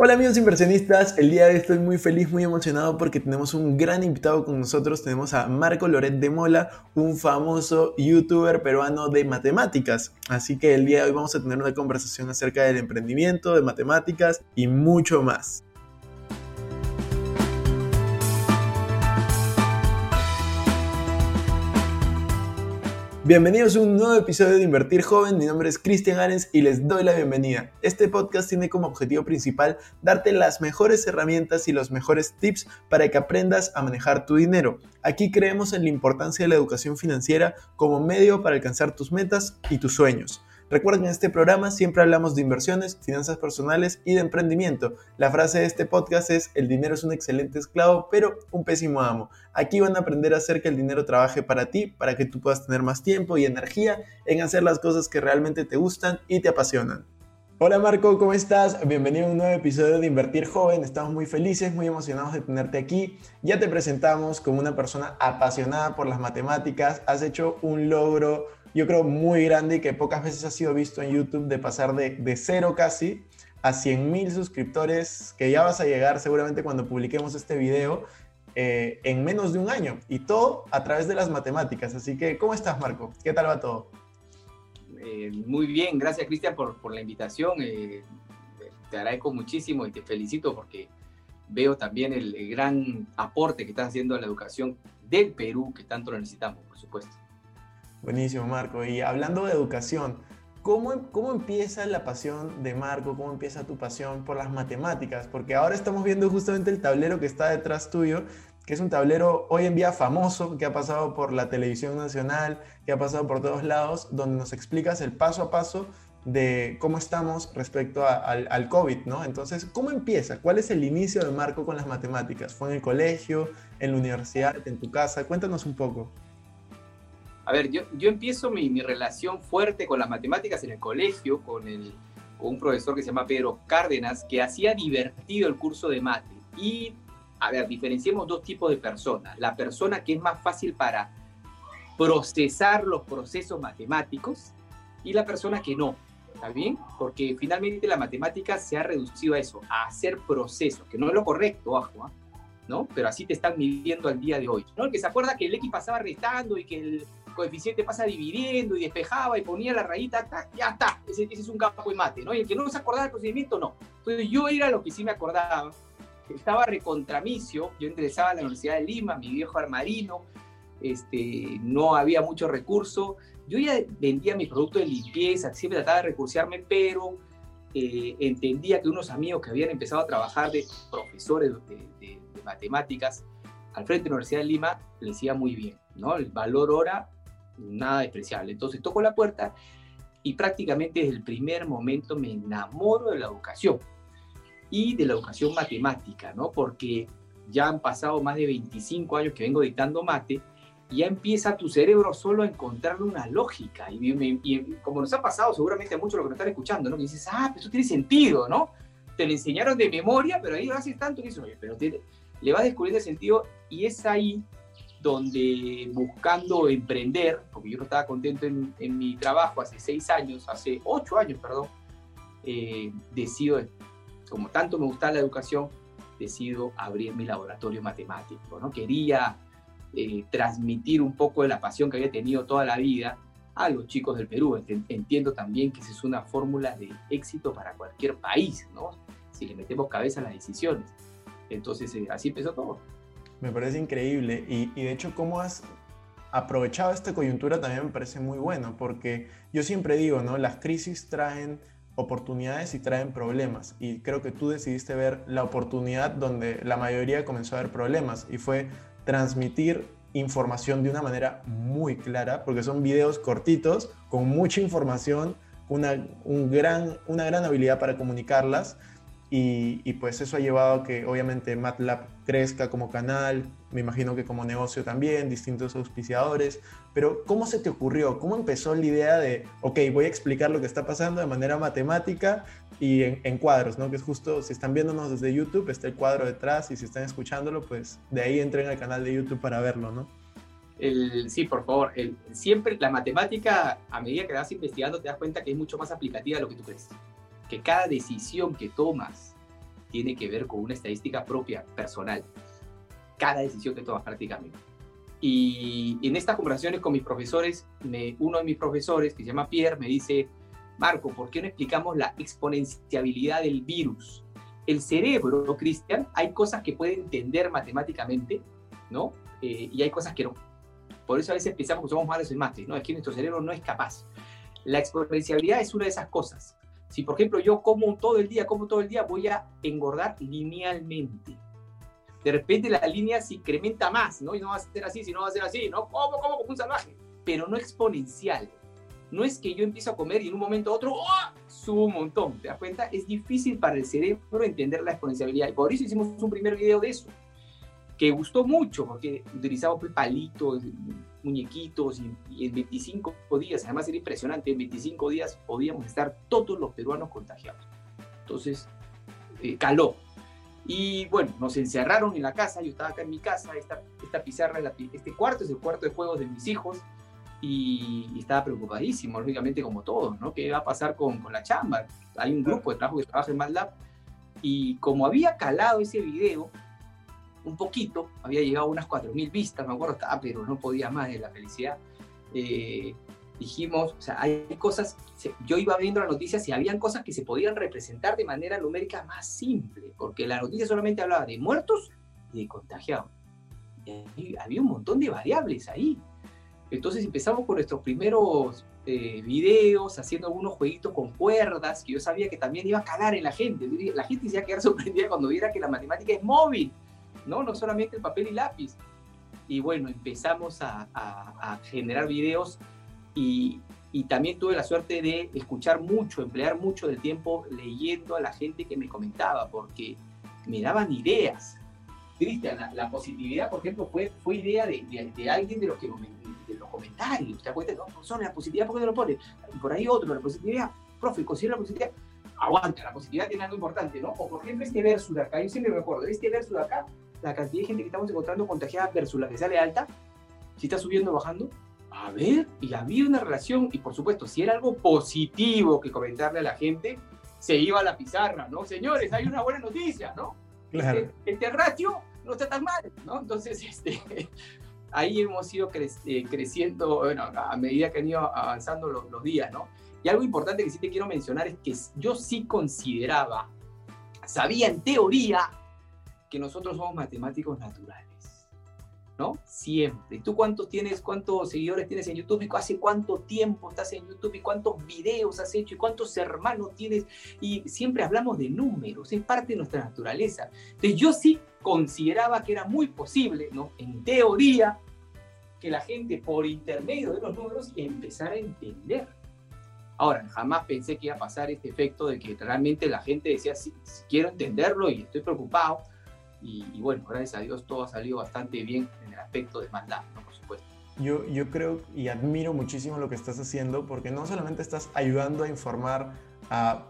Hola amigos inversionistas, el día de hoy estoy muy feliz, muy emocionado porque tenemos un gran invitado con nosotros. Tenemos a Marco Loret de Mola, un famoso youtuber peruano de matemáticas. Así que el día de hoy vamos a tener una conversación acerca del emprendimiento, de matemáticas y mucho más. Bienvenidos a un nuevo episodio de Invertir Joven, mi nombre es Cristian Arens y les doy la bienvenida. Este podcast tiene como objetivo principal darte las mejores herramientas y los mejores tips para que aprendas a manejar tu dinero. Aquí creemos en la importancia de la educación financiera como medio para alcanzar tus metas y tus sueños. Recuerden, en este programa siempre hablamos de inversiones, finanzas personales y de emprendimiento. La frase de este podcast es, el dinero es un excelente esclavo, pero un pésimo amo. Aquí van a aprender a hacer que el dinero trabaje para ti, para que tú puedas tener más tiempo y energía en hacer las cosas que realmente te gustan y te apasionan. Hola Marco, ¿cómo estás? Bienvenido a un nuevo episodio de Invertir Joven. Estamos muy felices, muy emocionados de tenerte aquí. Ya te presentamos como una persona apasionada por las matemáticas. Has hecho un logro yo creo, muy grande y que pocas veces ha sido visto en YouTube de pasar de, de cero casi a 100 mil suscriptores, que ya vas a llegar seguramente cuando publiquemos este video, eh, en menos de un año. Y todo a través de las matemáticas. Así que, ¿cómo estás, Marco? ¿Qué tal va todo? Eh, muy bien, gracias, Cristian, por, por, la invitación. Eh, te agradezco muchísimo y te felicito porque veo también el, el gran aporte que estás haciendo a la educación del Perú, que tanto lo necesitamos, por supuesto. Buenísimo, Marco. Y hablando de educación, ¿cómo, ¿cómo empieza la pasión de Marco? ¿Cómo empieza tu pasión por las matemáticas? Porque ahora estamos viendo justamente el tablero que está detrás tuyo, que es un tablero hoy en día famoso, que ha pasado por la televisión nacional, que ha pasado por todos lados, donde nos explicas el paso a paso de cómo estamos respecto al, al, COVID, ¿no? Entonces, ¿cómo empieza? ¿Cuál es el inicio de Marco con las matemáticas? ¿Fue en el colegio, en la universidad, en tu casa? Cuéntanos un poco. A ver, yo, yo empiezo mi, mi, relación fuerte con las matemáticas en el colegio, con, el, con un profesor que se llama Pedro Cárdenas, que hacía divertido el curso de mate. Y, a ver, diferenciemos dos tipos de personas. La persona que es más fácil para procesar los procesos matemáticos y la persona que no. ¿Está bien? Porque finalmente la matemática se ha reducido a eso, a hacer procesos, que no es lo correcto, bajo, ¿eh? ¿no? Pero así te están midiendo al día de hoy, ¿no? El que se acuerda que el X pasaba restando y que el coeficiente pasa dividiendo y despejaba y ponía la rayita, ya está, ese, ese, es un campo de mate, ¿no? Y el que no se acordaba del procedimiento, no. Entonces yo era lo que sí me acordaba, estaba recontramicio, yo ingresaba a la Universidad de Lima, mi viejo armarino, este, no había mucho recurso, yo ya vendía mi producto de limpieza, siempre trataba de recursearme, pero eh, entendía que unos amigos que habían empezado a trabajar de profesores de, de, de matemáticas al frente de la Universidad de Lima les iba muy bien, ¿no? El valor hora nada despreciable. Entonces toco la puerta y prácticamente desde el primer momento me enamoro de la educación y de la educación matemática, ¿no? Porque ya han pasado más de 25 años que vengo dictando mate y ya empieza tu cerebro solo a encontrarle una lógica. Y, y, como nos ha pasado seguramente a muchos los que nos están escuchando, ¿no? Que dices, ah, pues eso tiene sentido, ¿no? Te lo enseñaron de memoria, pero ahí lo haces tanto que dices, oye, pero te, le vas descubriendo el sentido y es ahí donde buscando emprender, porque yo no estaba contento en, mi trabajo hace seis años, hace ocho años, perdón, eh, decido, como tanto me gusta la educación, decido abrir mi laboratorio matemático. ¿no? Quería eh, transmitir un poco de la pasión que había tenido toda la vida a los chicos del Perú. Entiendo también que esa es una fórmula de éxito para cualquier país, ¿no? si le metemos cabeza a las decisiones. Entonces, eh, así empezó todo. Me parece increíble y, y, de hecho cómo has aprovechado esta coyuntura también me parece muy bueno porque yo siempre digo, ¿no? Las crisis traen oportunidades y traen problemas y creo que tú decidiste ver la oportunidad donde la mayoría comenzó a ver problemas y fue transmitir información de una manera muy clara porque son videos cortitos con mucha información, una, un gran, una gran habilidad para comunicarlas y, y, pues eso ha llevado a que obviamente MATLAB crezca como canal, me imagino que como negocio también, distintos auspiciadores, pero ¿cómo se te ocurrió? ¿Cómo empezó la idea de, ok, voy a explicar lo que está pasando de manera matemática y en, en cuadros, ¿no? Que es justo, si están viéndonos desde YouTube, está el cuadro detrás y si están escuchándolo, pues de ahí entren al canal de YouTube para verlo, ¿no? Sí, por favor. Siempre la matemática, a medida que vas investigando, te das cuenta que es mucho más aplicativa de lo que tú crees que cada decisión que tomas tiene que ver con una estadística propia, personal. Cada decisión que tomas prácticamente. Y en estas conversaciones con mis profesores, me, uno de mis profesores, que se llama Pierre, me dice, Marco, ¿por qué no explicamos la exponenciabilidad del virus? El cerebro, Cristian, hay cosas que puede entender matemáticamente, ¿no? Eh, y hay cosas que no. Por eso a veces pensamos que somos malos en mate, ¿no? Es que nuestro cerebro no es capaz. La exponenciabilidad es una de esas cosas. Si, por ejemplo, yo como todo el día, como todo el día, voy a engordar linealmente de repente la línea se incrementa más, ¿no? Y no va a ser así, sino va a ser así, ¿no? Como, como, como un salvaje, pero no exponencial. No es que yo empiezo a comer y en un momento a otro ¡oh! subo un montón, ¿te das cuenta? Es difícil para el cerebro entender la exponencialidad y por eso hicimos un primer video de eso, que gustó mucho porque utilizamos pues, palitos, muñequitos y, en 25 días, además era impresionante, en 25 días podíamos estar todos los peruanos contagiados. Entonces, eh, caló, y bueno, nos encerraron en la casa, yo estaba acá en mi casa, esta, esta pizarra, este cuarto es el cuarto de juegos de mis hijos, y, estaba preocupadísimo, lógicamente como todos, ¿no? ¿Qué va a pasar con, con la chamba? Hay un grupo de trabajo que trabaja en MATLAB, y como había calado ese video, un poquito, había llegado a unas 4.000 vistas, me acuerdo, estaba, pero no podía más de la felicidad. Eh, dijimos, o sea, hay cosas, yo iba viendo las noticias y habían cosas que se podían representar de manera numérica más simple, porque la noticia solamente hablaba de muertos y de contagiados. Y había un montón de variables ahí. Entonces empezamos con nuestros primeros eh, videos, haciendo algunos jueguitos con cuerdas, que yo sabía que también iba a calar en la gente. La gente se iba a quedar sorprendida cuando viera que la matemática es móvil, ¿no? No solamente el papel y lápiz. Y bueno, empezamos a, a, a generar videos y, también tuve la suerte de escuchar mucho, emplear mucho del tiempo leyendo a la gente que me comentaba, porque me daban ideas. Cristian, la, positividad, por ejemplo, fue, fue idea de, de, alguien de los, que, de los comentarios. ¿Te acuerdas? No, son la positividad, ¿por qué no lo pones? Por ahí otro, la positividad. Profe, considera la positividad. Aguanta, la positividad tiene algo importante, ¿no? O por ejemplo, este verso de acá, yo siempre me acuerdo, este verso de acá, la cantidad de gente que estamos encontrando contagiada versus la que sale alta, si está subiendo o bajando, a ver, y había una relación, y por supuesto, si era algo positivo que comentarle a la gente, se iba a la pizarra, ¿no? Señores, hay una buena noticia, ¿no? Claro. Este, este ratio no está tan mal, ¿no? Entonces, este, ahí hemos ido eh, creciendo, bueno, a medida que han ido avanzando los, los días, ¿no? Y algo importante que sí te quiero mencionar es que yo sí consideraba, sabía en teoría, que nosotros somos matemáticos naturales. ¿no? Siempre. ¿Tú cuántos tienes, cuántos seguidores tienes en YouTube y hace cuánto tiempo estás en YouTube y cuántos videos has hecho y cuántos hermanos tienes? Y siempre hablamos de números, es parte de nuestra naturaleza. Entonces yo sí consideraba que era muy posible, ¿no? En teoría, que la gente por intermedio de los números empezara a entender. Ahora, jamás pensé que iba a pasar este efecto de que realmente la gente decía, sí, quiero entenderlo y estoy preocupado, y, bueno, gracias a Dios todo ha salido bastante bien en el aspecto de maldad, ¿no? por supuesto. Yo, yo creo y admiro muchísimo lo que estás haciendo porque no solamente estás ayudando a informar a,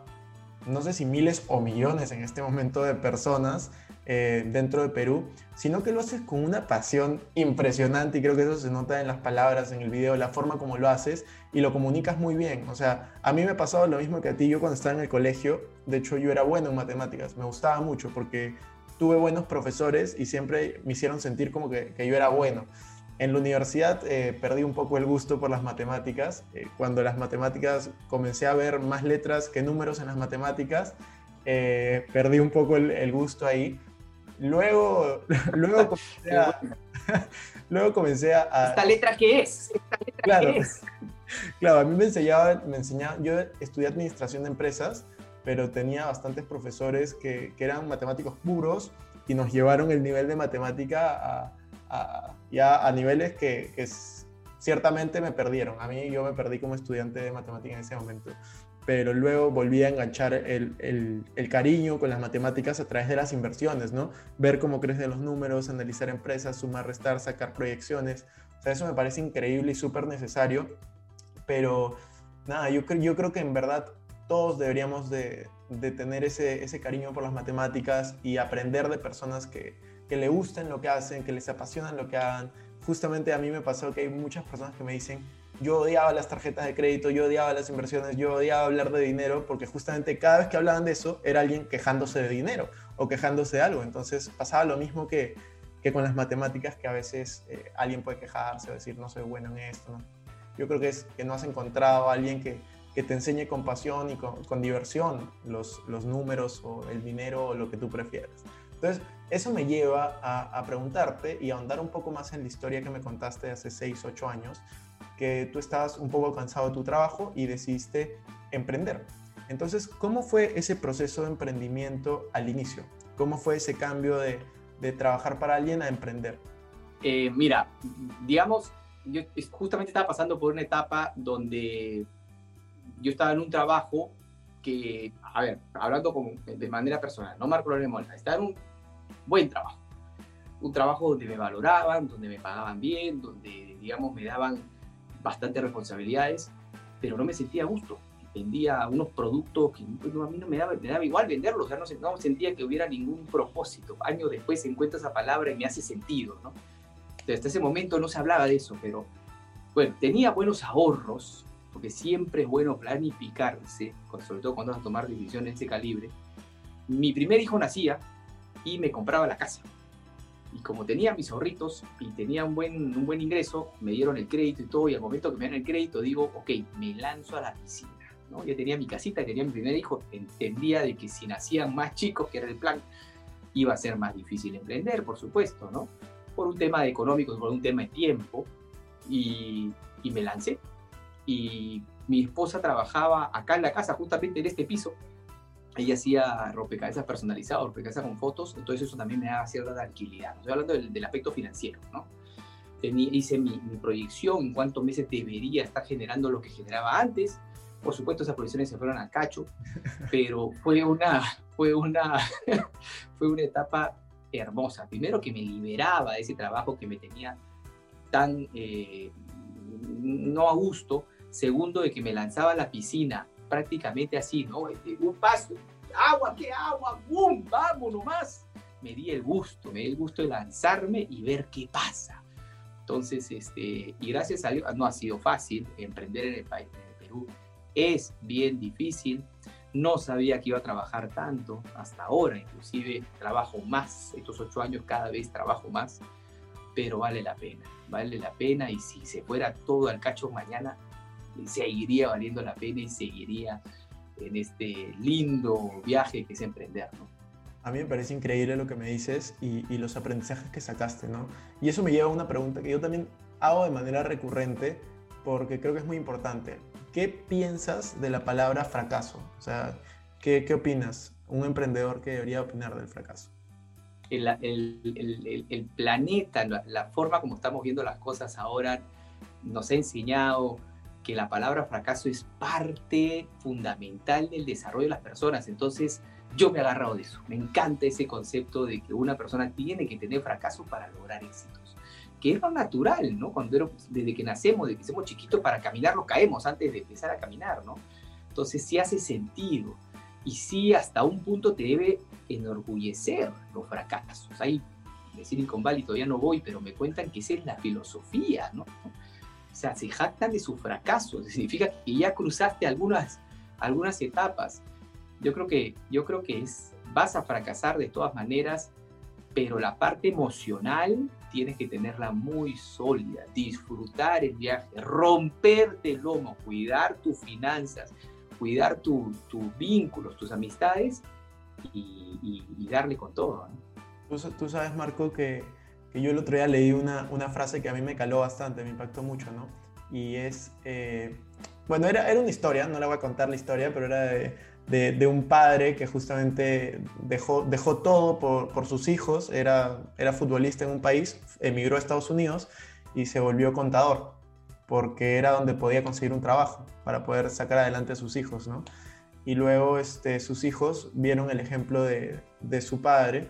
no sé si miles o millones en este momento de personas eh, dentro de Perú, sino que lo haces con una pasión impresionante y creo que eso se nota en las palabras, en el video, la forma como lo haces y lo comunicas muy bien. O sea, a mí me ha pasado lo mismo que a ti, yo cuando estaba en el colegio, de hecho yo era bueno en matemáticas, me gustaba mucho porque tuve buenos profesores y siempre me hicieron sentir como que, yo era bueno. En la universidad eh, perdí un poco el gusto por las matemáticas. Eh, cuando las matemáticas comencé a ver más letras que números en las matemáticas, eh, perdí un poco el, gusto ahí. Luego, luego comencé a... luego comencé a, ¿Esta letra qué es? ¿Esta letra claro, qué es? Claro, a mí me enseñaba, me enseñaba, yo estudié administración de empresas pero tenía bastantes profesores que, que eran matemáticos puros y nos llevaron el nivel de matemática a, ya a niveles que, ciertamente me perdieron. A mí yo me perdí como estudiante de matemática en ese momento, pero luego volví a enganchar el, el, el, cariño con las matemáticas a través de las inversiones, ¿no? Ver cómo crecen los números, analizar empresas, sumar, restar, sacar proyecciones. O sea, eso me parece increíble y súper necesario, pero nada, yo, yo creo que en verdad todos deberíamos de, tener ese, cariño por las matemáticas y aprender de personas que, le gusten lo que hacen, que les apasionan lo que hagan. Justamente a mí me pasó que hay muchas personas que me dicen, yo odiaba las tarjetas de crédito, yo odiaba las inversiones, yo odiaba hablar de dinero, porque justamente cada vez que hablaban de eso era alguien quejándose de dinero. o quejándose de algo. Entonces pasaba lo mismo que, con las matemáticas, que a veces eh, alguien puede quejarse o decir, no soy bueno en esto. Yo creo que es que no has encontrado a alguien que, que te enseñe con pasión y con, diversión los, los números o el dinero o lo que tú prefieras. Entonces, eso me lleva a, a, preguntarte y a ahondar un poco más en la historia que me contaste hace 6, 8 años, que tú estabas un poco cansado de tu trabajo y decidiste emprender. Entonces, ¿cómo fue ese proceso de emprendimiento al inicio? ¿Cómo fue ese cambio de, de trabajar para alguien a emprender? Eh, mira, digamos, yo justamente estaba pasando por una etapa donde yo estaba en un trabajo que, a ver, hablando como de manera personal, no Marco Lorenzo estaba en un buen trabajo. Un trabajo donde me valoraban, donde me pagaban bien, donde, digamos, me daban bastantes responsabilidades, pero no me sentía a gusto. Vendía unos productos que a mí no me daba, me daba igual venderlos, o sea, no, no, sentía que hubiera ningún propósito. Años después encuentro esa palabra y me hace sentido, ¿no? Entonces, hasta ese momento no se hablaba de eso, pero bueno, tenía buenos ahorros, porque siempre es bueno planificarse, sobre todo cuando vas a tomar decisiones de ese calibre. Mi primer hijo nacía y me compraba la casa. Y como tenía mis ahorritos y tenía un buen, un buen ingreso, me dieron el crédito y todo, y al momento que me dieron el crédito digo, ok, me lanzo a la piscina. ¿no? Ya tenía mi casita, tenía mi primer hijo, entendía de que si nacían más chicos, que era el plan, iba a ser más difícil emprender, por supuesto, ¿no? Por un tema de económico, por un tema de tiempo, y, y me lancé. Y mi esposa trabajaba acá en la casa, justamente en este piso, ella hacía rompecabezas personalizados, rompecabezas con fotos, entonces eso también me daba cierta tranquilidad. Estoy hablando del, del aspecto financiero, ¿no? Tenía, hice mi, mi, proyección en cuántos meses debería estar generando lo que generaba antes. Por supuesto, esas proyecciones se fueron al cacho, pero fue una, fue una, fue una etapa hermosa. Primero que me liberaba de ese trabajo que me tenía tan eh, no a gusto. Segundo, de que me lanzaba a la piscina prácticamente así, ¿no? Este, un paso, agua, ¿qué agua? ¡Bum! ¡Vamos nomás! Me di el gusto, me di el gusto de lanzarme y ver qué pasa. Entonces, este, y gracias a Dios, no ha sido fácil emprender en el país, en el Perú. Es bien difícil. No sabía que iba a trabajar tanto hasta ahora, inclusive trabajo más, estos ocho años cada vez trabajo más, pero vale la pena, vale la pena y si se fuera todo al cacho mañana, seguiría valiendo la pena y seguiría en este lindo viaje que es emprender, ¿no? A mí me parece increíble lo que me dices y, y, los aprendizajes que sacaste, ¿no? Y eso me lleva a una pregunta que yo también hago de manera recurrente porque creo que es muy importante. ¿Qué piensas de la palabra fracaso? O sea, ¿qué, qué opinas? Un emprendedor que debería opinar del fracaso. El, el, el, el planeta, la, la forma como estamos viendo las cosas ahora, nos ha enseñado que la palabra fracaso es parte fundamental del desarrollo de las personas. Entonces, yo me he agarrado de eso. Me encanta ese concepto de que una persona tiene que tener fracaso para lograr éxitos. Que es lo natural, ¿no? Cuando era, desde que nacemos, desde que somos chiquitos, para caminar lo caemos antes de empezar a caminar, ¿no? Entonces, sí hace sentido. Y sí, hasta un punto te debe enorgullecer los fracasos. Ahí, de Silicon Valley todavía no voy, pero me cuentan que esa es la filosofía, ¿no? Sea, se jactan de su fracaso. Significa que ya cruzaste algunas, algunas etapas. Yo creo, que, yo creo que es, vas a fracasar de todas maneras, pero la parte emocional tienes que tenerla muy sólida. Disfrutar el viaje, romperte el lomo, cuidar tus finanzas, cuidar tus tu vínculos, tus amistades y, darle con todo. tú sabes, Marco, que que yo el otro día leí una, una, frase que a mí me caló bastante, me impactó mucho, ¿no? Y es, eh, bueno, era, era una historia, no le voy a contar la historia, pero era de, de, de un padre que justamente dejó, dejó todo por, por, sus hijos, era, era futbolista en un país, emigró a Estados Unidos y se volvió contador, porque era donde podía conseguir un trabajo para poder sacar adelante a sus hijos, ¿no? Y luego este, sus hijos vieron el ejemplo de, de su padre,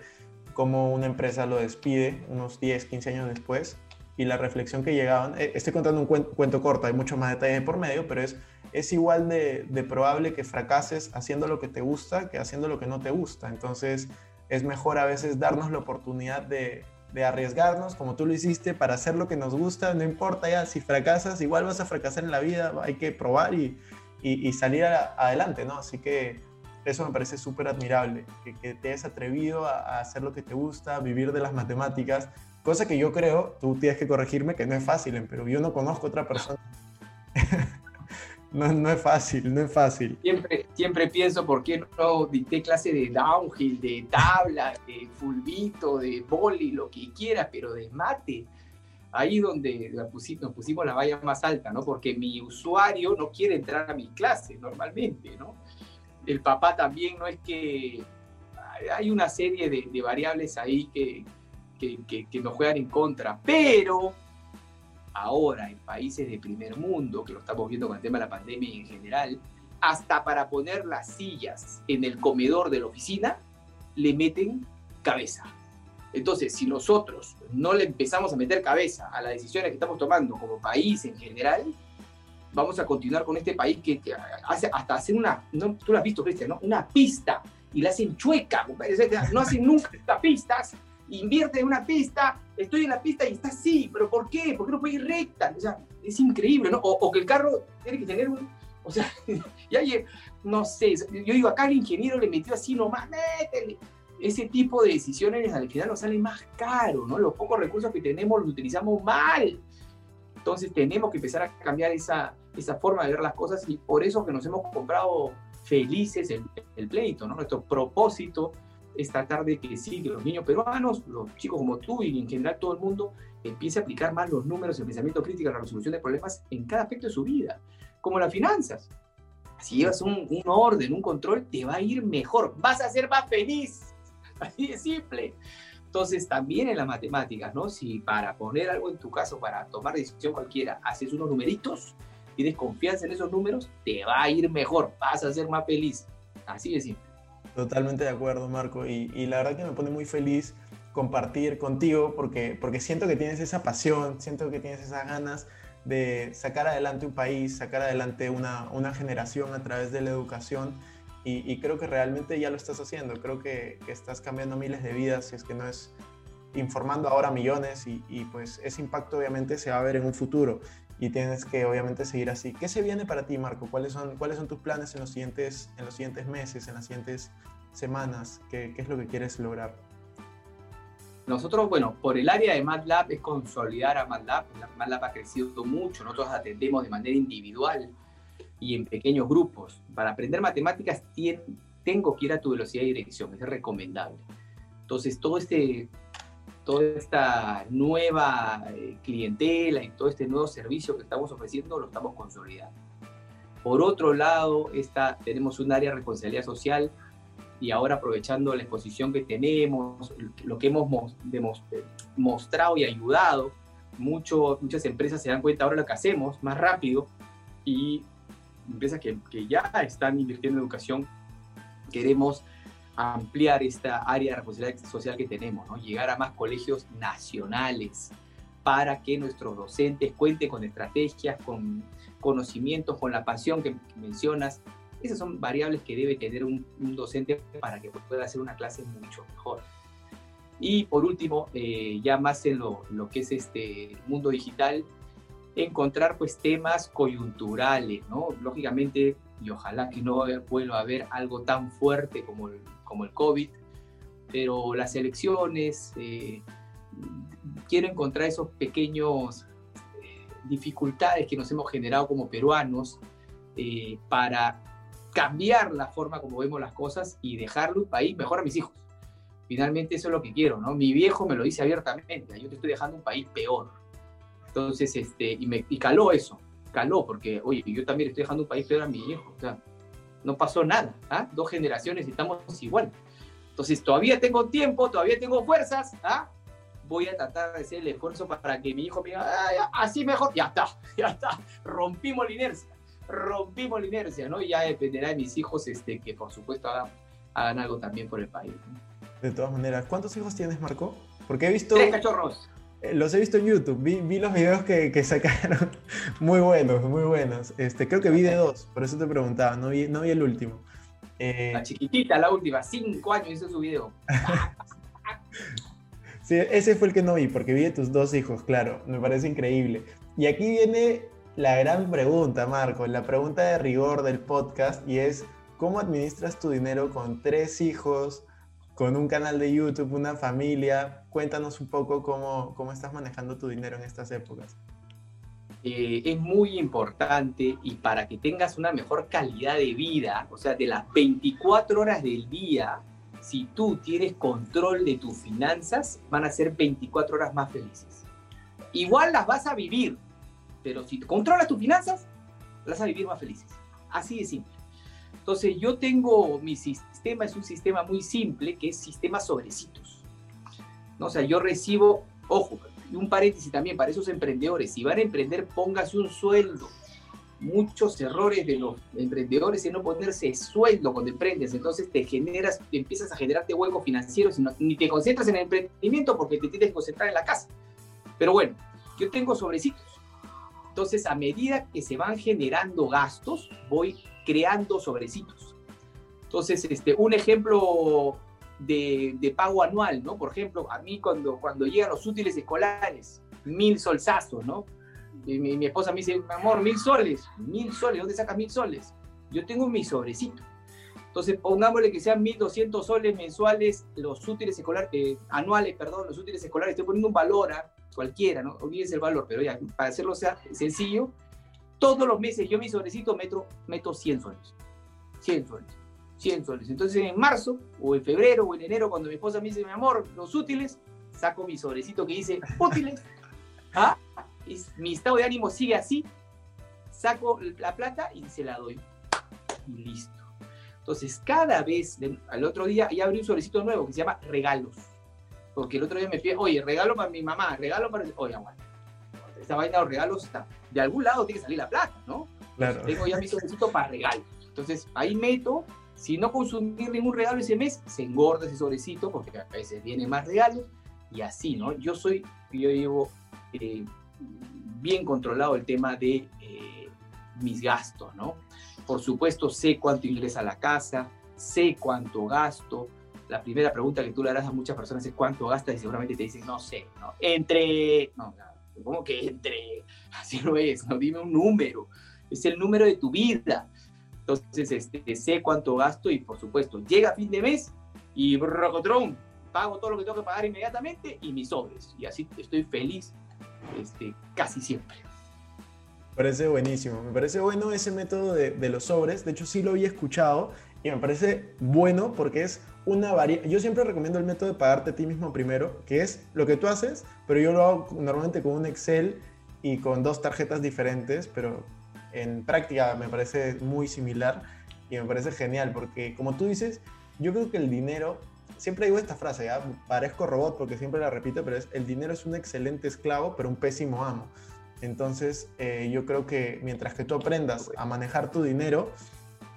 cómo una empresa lo despide unos 10, 15 años después y la reflexión que llegaban, eh, estoy contando un cuento, cuento corto, hay mucho más detalle por medio, pero es, es igual de, probable que fracases haciendo lo que te gusta que haciendo lo que no te gusta. Entonces es mejor a veces darnos la oportunidad de, arriesgarnos, como tú lo hiciste, para hacer lo que nos gusta, no importa ya si fracasas, igual vas a fracasar en la vida, hay que probar y, salir adelante, ¿no? Así que eso me parece súper admirable, que, que, te hayas atrevido a, a, hacer lo que te gusta, vivir de las matemáticas, cosa que yo creo, tú tienes que corregirme, que no es fácil en Perú. Yo no conozco otra persona. no, no, es fácil, no es fácil. Siempre, siempre pienso, ¿por qué no dicté clase de downhill, de tabla, de fulbito, de boli, lo que quiera, pero de mate? Ahí donde nos pusimos la valla más alta, ¿no? Porque mi usuario no quiere entrar a mi clase normalmente, ¿no? El papá también no es que... Hay una serie de, variables ahí que, que, nos juegan en contra, pero ahora en países de primer mundo, que lo estamos viendo con el tema de la pandemia en general, hasta para poner las sillas en el comedor de la oficina, le meten cabeza. Entonces, si nosotros no le empezamos a meter cabeza a las decisiones que estamos tomando como país en general, vamos a continuar con este país que, hace hasta hacer una, tú lo has visto, Cristian, ¿no? Una pista y la hacen chueca, no hacen nunca pistas invierte en una pista, estoy en la pista y está así, pero ¿por qué? ¿Por qué no puede ir recta? O sea, es increíble, ¿no? O, que el carro tiene que tener un, o sea, ya, no sé, yo digo, acá el ingeniero le metió así nomás, métele. Ese tipo de decisiones al final nos sale más caro, ¿no? Los pocos recursos que tenemos los utilizamos mal. Entonces tenemos que empezar a cambiar esa, esa forma de ver las cosas y por eso que nos hemos comprado felices el, el pleito, ¿no? Nuestro propósito es tratar de que sí, que los niños peruanos, los chicos como tú y en general todo el mundo, empiece a aplicar más los números, el pensamiento crítico, la resolución de problemas en cada aspecto de su vida, como las finanzas. Si llevas un, un orden, un control, te va a ir mejor, vas a ser más feliz, así de simple. Entonces, también en las matemáticas, ¿no? Si para poner algo en tu caso, para tomar decisión cualquiera, haces unos numeritos, tienes confianza en esos números, te va a ir mejor, vas a ser más feliz. Así de simple. Totalmente de acuerdo, Marco. Y, y, la verdad que me pone muy feliz compartir contigo porque, porque siento que tienes esa pasión, siento que tienes esas ganas de sacar adelante un país, sacar adelante una, una generación a través de la educación. Y, y, creo que realmente ya lo estás haciendo. Creo que, que, estás cambiando miles de vidas, si es que no es informando ahora millones y, y pues ese impacto obviamente se va a ver en un futuro y tienes que obviamente seguir así. ¿Qué se viene para ti, Marco? ¿Cuáles son, cuáles son tus planes en los, siguientes, en los siguientes meses, en las siguientes semanas? ¿Qué, ¿Qué, es lo que quieres lograr? Nosotros, bueno, por el área de MATLAB es consolidar a MATLAB. MATLAB ha crecido mucho, nosotros atendemos de manera individual y en pequeños grupos. Para aprender matemáticas tengo que ir a tu velocidad de dirección, es recomendable. Entonces, todo este toda esta nueva eh, clientela y todo este nuevo servicio que estamos ofreciendo lo estamos consolidando. Por otro lado, esta, tenemos un área de responsabilidad social y ahora aprovechando la exposición que tenemos, lo que hemos mostrado y ayudado, mucho, muchas empresas se dan cuenta ahora lo que hacemos más rápido y empresas que, que ya están invirtiendo en educación, queremos ampliar esta área de responsabilidad social que tenemos, ¿no? llegar a más colegios nacionales para que nuestros docentes cuenten con estrategias, con conocimientos, con la pasión que mencionas. Esas son variables que debe tener un, un docente para que pueda hacer una clase mucho mejor. Y por último, eh, ya más en lo, lo, que es este mundo digital, encontrar pues temas coyunturales, ¿no? Lógicamente, y ojalá que no vuelva a haber algo tan fuerte como el, como el COVID, pero las elecciones, eh, quiero encontrar esos pequeños eh, dificultades que nos hemos generado como peruanos eh, para cambiar la forma como vemos las cosas y dejarle un país mejor a mis hijos. Finalmente eso es lo que quiero, ¿no? Mi viejo me lo dice abiertamente, yo te estoy dejando un país peor. Entonces, este, y me y caló eso, caló, porque, oye, yo también estoy dejando un país peor a mi hijo. O sea, no pasó nada, ¿ah? dos generaciones y estamos igual. Entonces todavía tengo tiempo, todavía tengo fuerzas, ¿ah? voy a tratar de hacer el esfuerzo para que mi hijo me diga, ah, así mejor, ya está, ya está, rompimos la inercia, rompimos la inercia, ¿no? Y ya dependerá de mis hijos este, que por supuesto hagan, hagan algo también por el país. ¿no? De todas maneras, ¿cuántos hijos tienes, Marco? Porque he visto... Tres cachorros. Eh, los he visto en YouTube, vi, vi los videos que, que, sacaron, muy buenos, muy buenos. Este, creo que vi de dos, por eso te preguntaba, no vi, no vi el último. Eh... La chiquitita, la última, cinco años hizo su video. sí, ese fue el que no vi, porque vi de tus dos hijos, claro, me parece increíble. Y aquí viene la gran pregunta, Marco, la pregunta de rigor del podcast, y es, ¿cómo administras tu dinero con tres hijos, con un canal de YouTube, una familia? Cuéntanos un poco cómo, cómo estás manejando tu dinero en estas épocas. Eh, es muy importante y para que tengas una mejor calidad de vida, o sea, de las 24 horas del día, si tú tienes control de tus finanzas, van a ser 24 horas más felices. Igual las vas a vivir, pero si controlas tus finanzas, las vas a vivir más felices. Así de simple. Entonces yo tengo, mi sistema es un sistema muy simple, que es sistema sobrecitos. ¿No? O sea, yo recibo, ojo, y un paréntesis también para esos emprendedores, si van a emprender, póngase un sueldo. Muchos errores de los emprendedores es no ponerse sueldo cuando emprendes, entonces te generas, te empiezas a generarte hueco financiero, ni te concentras en el emprendimiento porque te tienes que concentrar en la casa. Pero bueno, yo tengo sobrecitos. Entonces, a medida que se van generando gastos, voy creando sobrecitos. Entonces, este, un ejemplo de, pago anual, ¿no? Por ejemplo, a mí cuando, cuando llegan los útiles escolares, mil solsazos, ¿no? Y mi, mi, esposa me dice, amor, mil soles, mil soles, ¿dónde sacas mil soles? Yo tengo mi sobrecito. Entonces, pongámosle que sean 1.200 soles mensuales los útiles escolares, eh, anuales, perdón, los útiles escolares. Estoy poniendo un valor a cualquiera, ¿no? Olvídense el valor, pero ya, para hacerlo sea sencillo, todos los meses yo mi sobrecito meto, meto 100 soles. 100 soles. 100 soles. Entonces en marzo o en febrero o en enero cuando mi esposa me dice, mi amor, los útiles, saco mi sobrecito que dice útiles. ¿Ah? mi estado de ánimo sigue así, saco la plata y se la doy. Y listo. Entonces cada vez, al otro día, ya abrí un sobrecito nuevo que se llama regalos. Porque el otro día me pide, oye, regalo para mi mamá, regalo para... Oye, aguanta. Esta vaina de los regalos está... De algún lado tiene que salir la plata, ¿no? Claro. Tengo ya mi sobrecito para regalos. Entonces ahí meto si no consumir ningún regalo ese mes, se engorda ese sobrecito porque a veces viene más regalos y así, ¿no? Yo soy, yo llevo eh, bien controlado el tema de eh, mis gastos, ¿no? Por supuesto, sé cuánto ingresa a la casa, sé cuánto gasto. La primera pregunta que tú le harás a muchas personas es cuánto gastas y seguramente te dicen, no sé, ¿no? Entre, no, ¿cómo que entre? Así no es, no, dime un número. Es el número de tu vida entonces, este, sé cuánto gasto y, por supuesto, llega fin de mes y brocotron, pago todo lo que tengo que pagar inmediatamente y mis sobres. Y así estoy feliz este, casi siempre. Me parece buenísimo. Me parece bueno ese método de, de, los sobres. De hecho, sí lo había escuchado y me parece bueno porque es una variedad. Yo siempre recomiendo el método de pagarte a ti mismo primero, que es lo que tú haces, pero yo lo hago normalmente con un Excel y con dos tarjetas diferentes, pero en práctica me parece muy similar y me parece genial porque como tú dices, yo creo que el dinero, siempre digo esta frase, ¿ya? parezco robot porque siempre la repito, pero es el dinero es un excelente esclavo pero un pésimo amo. Entonces eh, yo creo que mientras que tú aprendas a manejar tu dinero,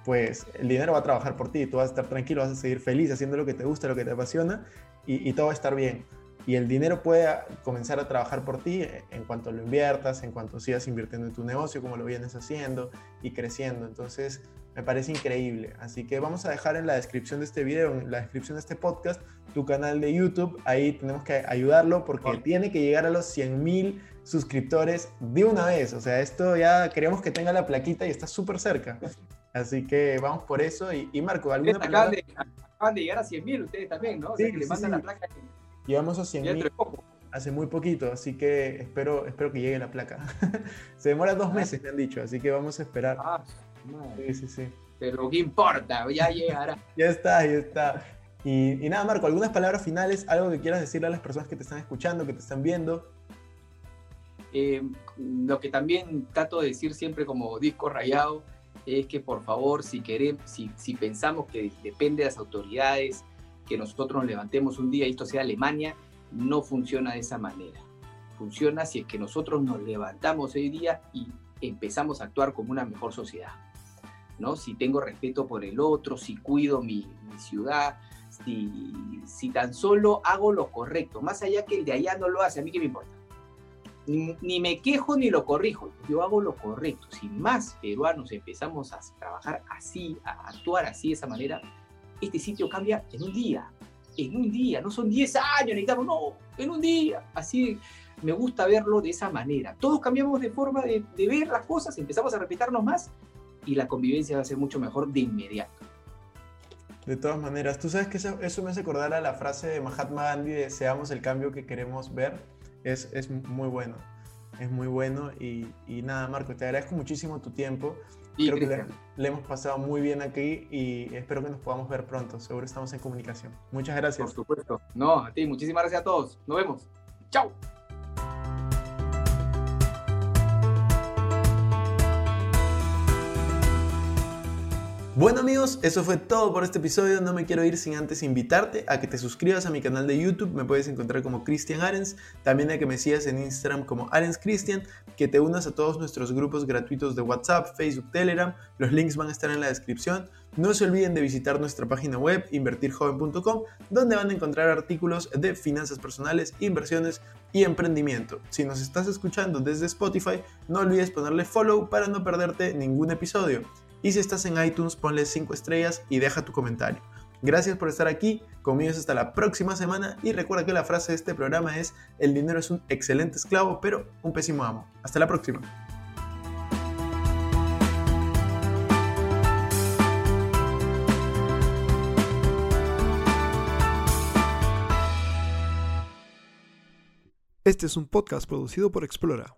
pues el dinero va a trabajar por ti, tú vas a estar tranquilo, vas a seguir feliz haciendo lo que te gusta, lo que te apasiona y, y todo va a estar bien y el dinero puede comenzar a trabajar por ti en cuanto lo inviertas, en cuanto sigas invirtiendo en tu negocio, como lo vienes haciendo y creciendo. Entonces, me parece increíble. Así que vamos a dejar en la descripción de este video, en la descripción de este podcast, tu canal de YouTube. Ahí tenemos que ayudarlo porque tiene que llegar a los 100 mil suscriptores de una vez. O sea, esto ya queremos que tenga la plaquita y está súper cerca. Así que vamos por eso. Y, Marco, ¿alguna acaban de, acaban de, llegar a 100 mil ustedes también, ¿no? O sea, que le mandan la placa. Llegamos a 100 hace muy poquito, así que espero, espero que llegue la placa. Se demora dos ah. meses, me han dicho, así que vamos a esperar. Ah, sí, sí, sí. Pero ¿qué importa? Ya llegará. ya está, ya está. Y, nada, Marco, algunas palabras finales, algo que quieras decirle a las personas que te están escuchando, que te están viendo. Eh, lo que también trato de decir siempre como disco rayado es que por favor, si queremos, si, si pensamos que depende de las autoridades, que nosotros nos levantemos un día y esto sea Alemania, no funciona de esa manera. Funciona si es que nosotros nos levantamos hoy día y empezamos a actuar como una mejor sociedad. ¿no? Si tengo respeto por el otro, si cuido mi, ciudad, si, si, tan solo hago lo correcto, más allá que el de allá no lo hace, a mí qué me importa. Ni, me quejo ni lo corrijo, yo hago lo correcto. Si más peruanos empezamos a trabajar así, a actuar así de esa manera, este sitio cambia en un día, en un día, no son 10 años, necesitamos, no, en un día. Así me gusta verlo de esa manera. Todos cambiamos de forma de, ver las cosas, empezamos a respetarnos más y la convivencia va a ser mucho mejor de inmediato. De todas maneras, tú sabes que eso, me hace acordar a la frase de Mahatma Gandhi de seamos el cambio que queremos ver. Es, es muy bueno, es muy bueno. Y, y, nada, Marco, te agradezco muchísimo tu tiempo. Y Creo que le, le, hemos pasado muy bien aquí y espero que nos podamos ver pronto. Seguro estamos en comunicación. Muchas gracias. Por supuesto. No, a ti, muchísimas gracias a todos. Nos vemos. Chao. Bueno amigos, eso fue todo por este episodio. No me quiero ir sin antes invitarte a que te suscribas a mi canal de YouTube. Me puedes encontrar como Cristian Arens. También a que me sigas en Instagram como Arens Cristian. Que te unas a todos nuestros grupos gratuitos de WhatsApp, Facebook, Telegram. Los links van a estar en la descripción. No se olviden de visitar nuestra página web invertirjoven.com donde van a encontrar artículos de finanzas personales, inversiones y emprendimiento. Si nos estás escuchando desde Spotify, no olvides ponerle follow para no perderte ningún episodio. Y si estás en iTunes, ponle 5 estrellas y deja tu comentario. Gracias por estar aquí, conmigo hasta la próxima semana y recuerda que la frase de este programa es, el dinero es un excelente esclavo, pero un pésimo amo. Hasta la próxima. Este es un podcast producido por Explora.